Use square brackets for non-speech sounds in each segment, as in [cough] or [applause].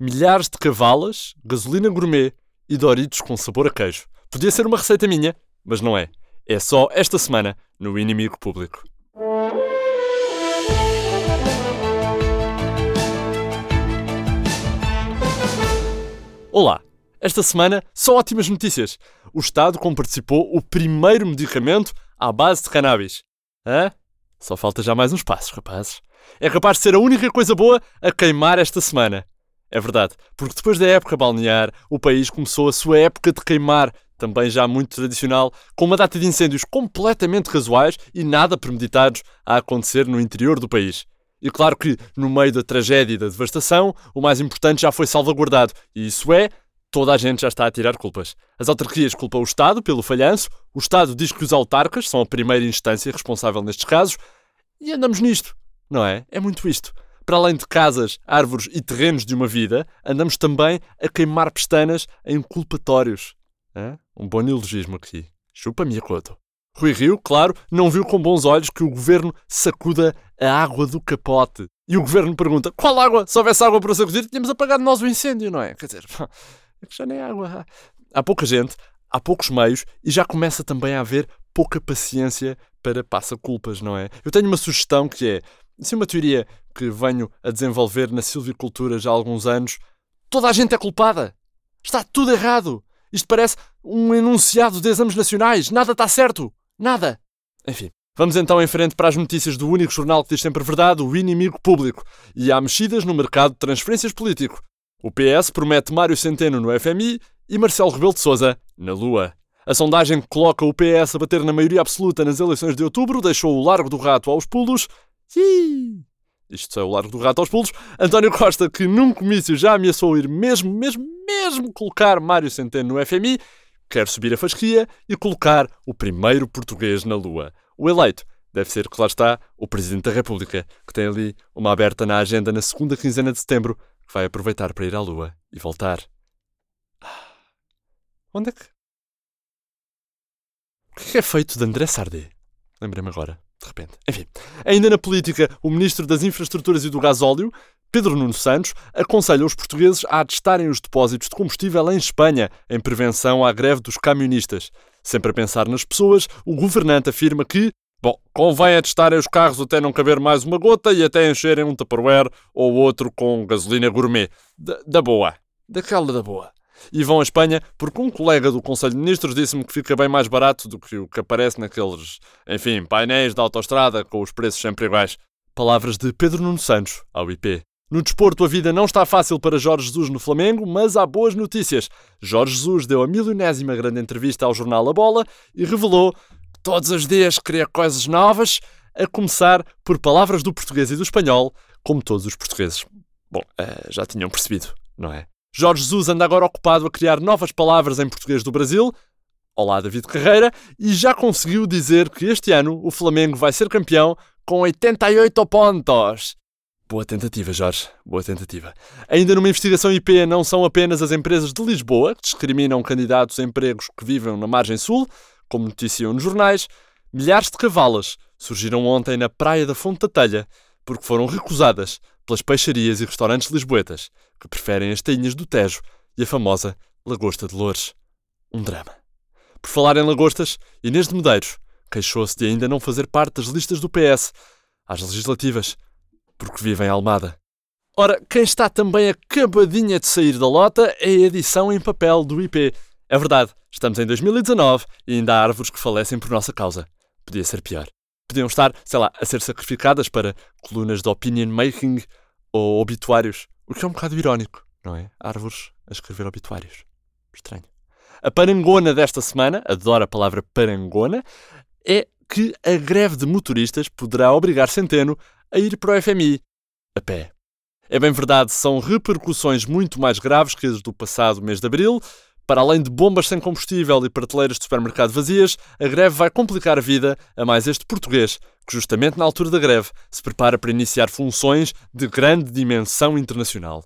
milhares de cavalas, gasolina gourmet e Doritos com sabor a queijo. Podia ser uma receita minha, mas não é. É só esta semana no Inimigo Público. Olá! Esta semana, só ótimas notícias. O Estado comparticipou o primeiro medicamento à base de cannabis. Hã? Só falta já mais uns passos, rapazes. É capaz de ser a única coisa boa a queimar esta semana. É verdade, porque depois da época balnear, o país começou a sua época de queimar, também já muito tradicional, com uma data de incêndios completamente casuais e nada premeditados a acontecer no interior do país. E claro que, no meio da tragédia e da devastação, o mais importante já foi salvaguardado, e isso é toda a gente já está a tirar culpas. As autarquias culpam o Estado pelo falhanço, o Estado diz que os autarcas são a primeira instância responsável nestes casos, e andamos nisto, não é? É muito isto. Para além de casas, árvores e terrenos de uma vida, andamos também a queimar pestanas em culpatórios. É? Um bom neologismo aqui. Chupa-me a. Rui Rio, claro, não viu com bons olhos que o governo sacuda a água do capote. E o governo pergunta: qual água? Se houvesse água para sacudir, tínhamos apagado nós o incêndio, não é? Quer dizer, [laughs] é que já nem água. Há pouca gente, há poucos meios e já começa também a haver pouca paciência para passa-culpas, não é? Eu tenho uma sugestão que é, se uma teoria que venho a desenvolver na silvicultura já há alguns anos, toda a gente é culpada. Está tudo errado. Isto parece um enunciado de exames nacionais. Nada está certo. Nada. Enfim, vamos então em frente para as notícias do único jornal que diz sempre verdade, o inimigo público. E há mexidas no mercado de transferências político. O PS promete Mário Centeno no FMI e Marcelo Rebelo de Sousa na Lua. A sondagem que coloca o PS a bater na maioria absoluta nas eleições de outubro deixou o largo do rato aos pulos. Isto é o largo do rato aos pulos. António Costa, que num comício já ameaçou ir mesmo, mesmo, mesmo colocar Mário Centeno no FMI, quer subir a fasquia e colocar o primeiro português na Lua. O eleito deve ser, lá está, o Presidente da República, que tem ali uma aberta na agenda na segunda quinzena de setembro, que vai aproveitar para ir à Lua e voltar. Ah, onde é que. O que é feito de André Sardé? Lembrei-me agora, de repente. Enfim, ainda na política, o Ministro das Infraestruturas e do Gasóleo, Pedro Nuno Santos, aconselha os portugueses a atestarem os depósitos de combustível em Espanha, em prevenção à greve dos camionistas. Sempre a pensar nas pessoas, o governante afirma que Bom, convém atestarem os carros até não caber mais uma gota e até encherem um Tupperware ou outro com gasolina gourmet. Da, da boa. Daquela da boa. E vão à Espanha porque um colega do Conselho de Ministros disse-me que fica bem mais barato do que o que aparece naqueles, enfim, painéis da autostrada com os preços sempre iguais. Palavras de Pedro Nuno Santos, ao IP. No desporto, a vida não está fácil para Jorge Jesus no Flamengo, mas há boas notícias. Jorge Jesus deu a milionésima grande entrevista ao jornal A Bola e revelou todos os dias queria coisas novas, a começar por palavras do português e do espanhol, como todos os portugueses. Bom, uh, já tinham percebido, não é? Jorge Jesus anda agora ocupado a criar novas palavras em português do Brasil. Olá, David Carreira, e já conseguiu dizer que este ano o Flamengo vai ser campeão com 88 pontos. Boa tentativa, Jorge. Boa tentativa. Ainda numa investigação IP, não são apenas as empresas de Lisboa que discriminam candidatos a empregos que vivem na margem sul, como noticiam nos jornais, milhares de cavalas surgiram ontem na praia da Fonte da Telha porque foram recusadas pelas peixarias e restaurantes lisboetas que preferem as tainhas do Tejo e a famosa lagosta de Loures. Um drama. Por falar em lagostas, Inês de Medeiros queixou-se de ainda não fazer parte das listas do PS às legislativas, porque vive em Almada. Ora, quem está também acabadinha de sair da lota é a edição em papel do IP, é verdade, estamos em 2019 e ainda há árvores que falecem por nossa causa. Podia ser pior. Podiam estar, sei lá, a ser sacrificadas para colunas de opinion making ou obituários. O que é um bocado irónico, não é? Árvores a escrever obituários. Estranho. A parangona desta semana, adoro a palavra parangona, é que a greve de motoristas poderá obrigar Centeno a ir para o FMI a pé. É bem verdade, são repercussões muito mais graves que as do passado mês de abril, para além de bombas sem combustível e prateleiras de supermercado vazias, a greve vai complicar a vida a mais este português, que justamente na altura da greve se prepara para iniciar funções de grande dimensão internacional.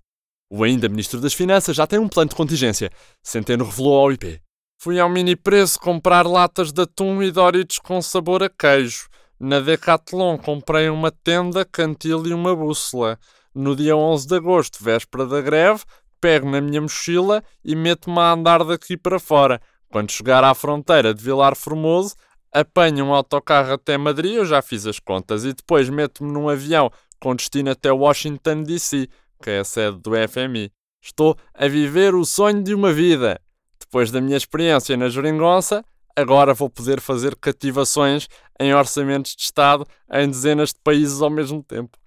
O ainda Ministro das Finanças já tem um plano de contingência. Centeno revelou ao IP. Fui ao mini preço comprar latas de atum e Doritos com sabor a queijo. Na Decathlon comprei uma tenda, cantil e uma bússola. No dia 11 de agosto, véspera da greve, pego na minha mochila e meto-me a andar daqui para fora. Quando chegar à fronteira de Vilar Formoso, apanho um autocarro até Madrid, eu já fiz as contas, e depois meto-me num avião com destino até Washington DC, que é a sede do FMI. Estou a viver o sonho de uma vida. Depois da minha experiência na Jeringonça, agora vou poder fazer cativações em orçamentos de Estado em dezenas de países ao mesmo tempo.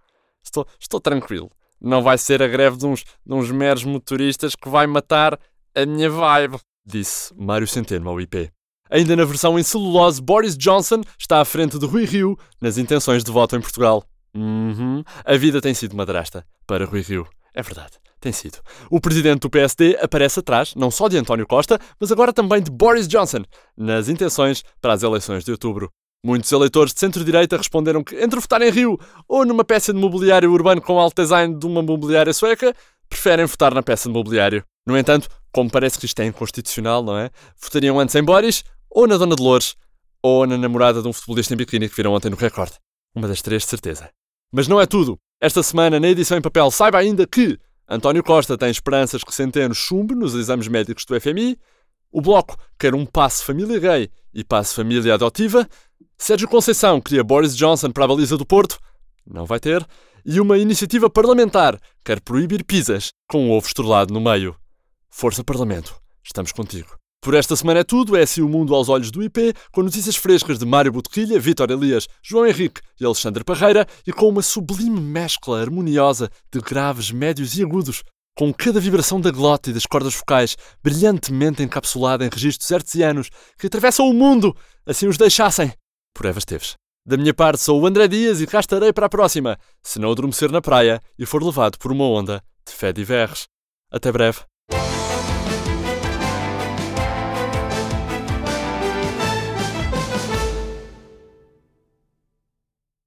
Estou, estou tranquilo. Não vai ser a greve de uns, de uns meros motoristas que vai matar a minha vibe, disse Mário Centeno ao IP. Ainda na versão em celulose, Boris Johnson está à frente de Rui Rio nas intenções de voto em Portugal. Uhum. A vida tem sido madrasta para Rui Rio. É verdade, tem sido. O presidente do PSD aparece atrás, não só de António Costa, mas agora também de Boris Johnson, nas intenções para as eleições de outubro. Muitos eleitores de centro-direita responderam que, entre votar em Rio ou numa peça de mobiliário urbano com alto design de uma mobiliária sueca, preferem votar na peça de mobiliário. No entanto, como parece que isto é inconstitucional, não é? Votariam antes em Boris, ou na Dona Dolores, ou na namorada de um futebolista em biquíni que viram ontem no recorde. Uma das três, de certeza. Mas não é tudo. Esta semana, na edição em papel, saiba ainda que António Costa tem esperanças que Centeno chumbe nos exames médicos do FMI, o Bloco quer um passe família gay e passe família adotiva, Sérgio Conceição queria Boris Johnson para a baliza do Porto, não vai ter, e uma iniciativa parlamentar quer proibir pizzas com um ovo estrelado no meio. Força Parlamento, estamos contigo. Por esta semana é tudo, é assim o mundo aos olhos do IP, com notícias frescas de Mário Botequilha, Vítor Elias, João Henrique e Alexandre Parreira e com uma sublime mescla harmoniosa de graves, médios e agudos, com cada vibração da glota e das cordas focais brilhantemente encapsulada em registros hertzianos que atravessam o mundo, assim os deixassem. Por Eva Esteves. Da minha parte, sou o André Dias e cá estarei para a próxima, se não adormecer na praia e for levado por uma onda de fé diverres. Até breve.